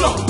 culo.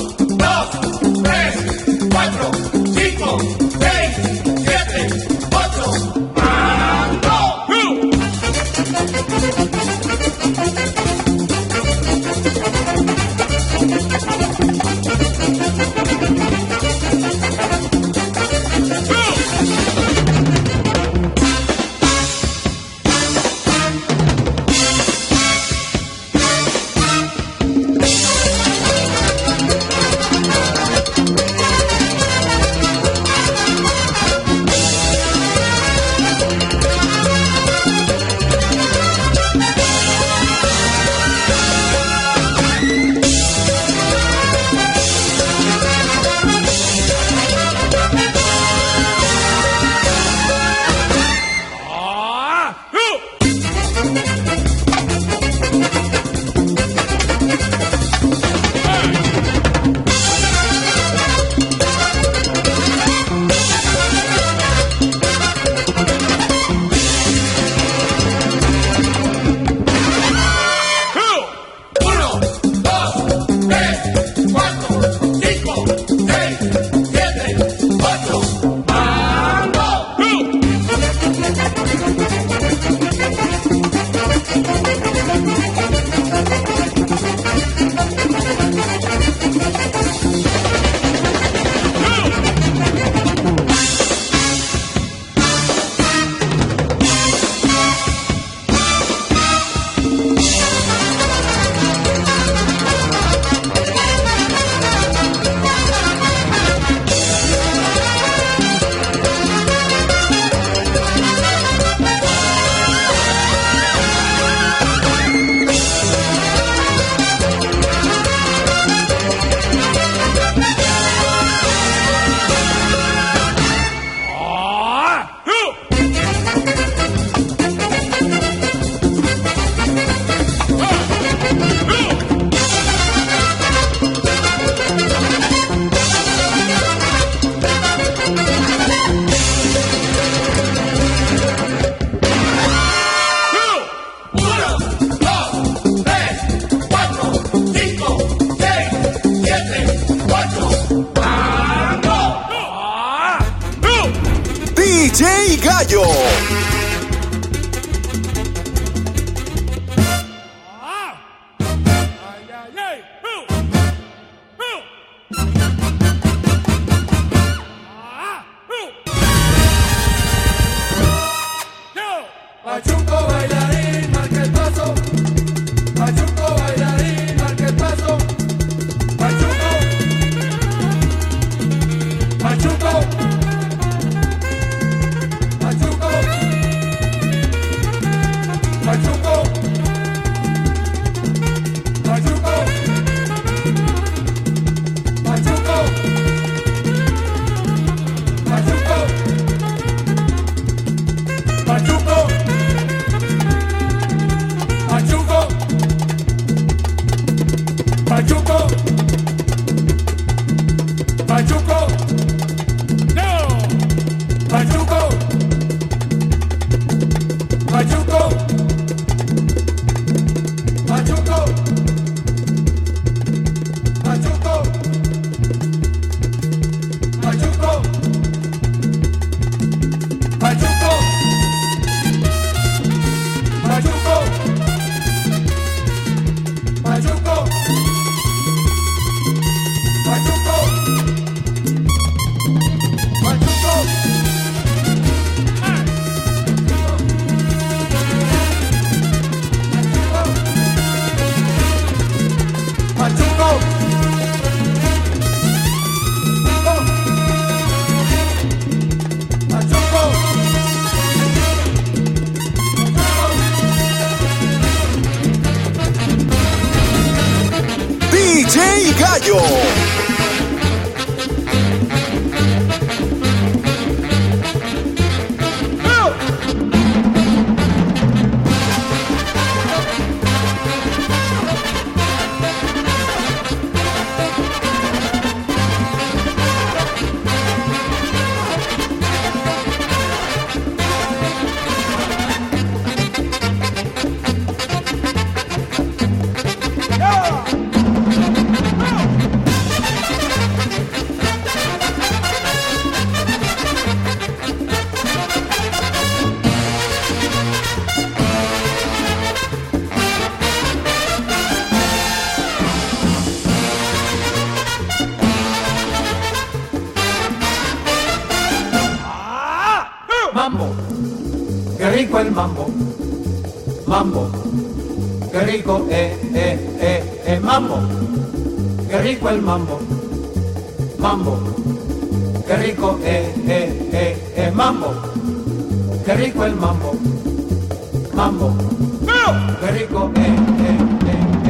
DJ Gallo. Rico, eh, eh, eh, eh, mambo, qué rico el mambo, mambo, qué rico, eh, eh, eh, eh, mambo, qué rico el mambo, mambo, qué rico, eh, eh, eh, eh.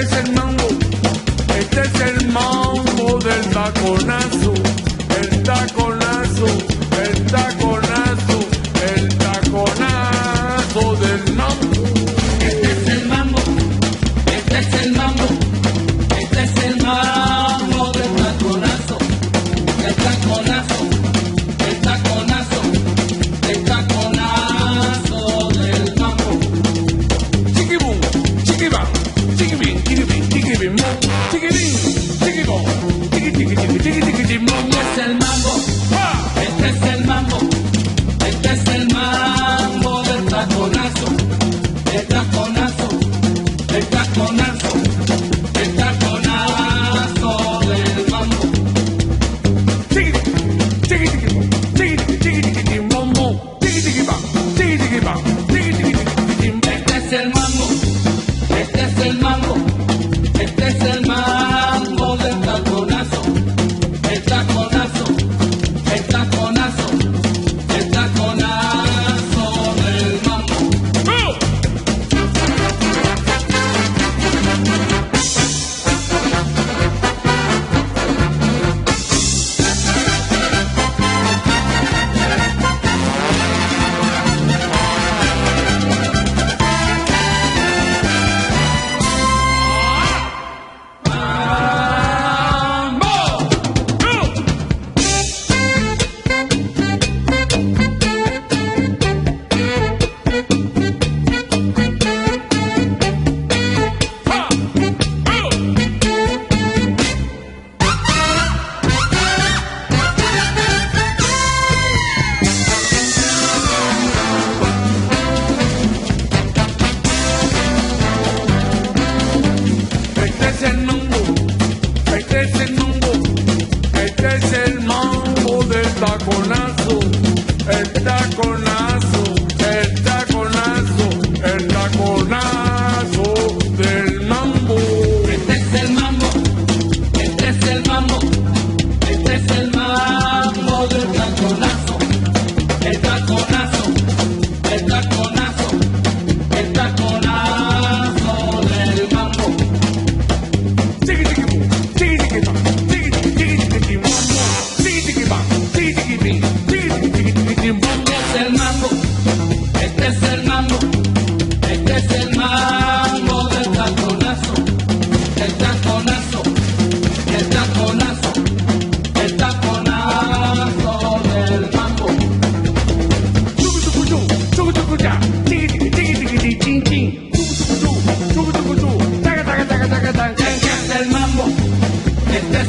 Este es el mambo, este es el mambo del taconazo,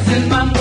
es el.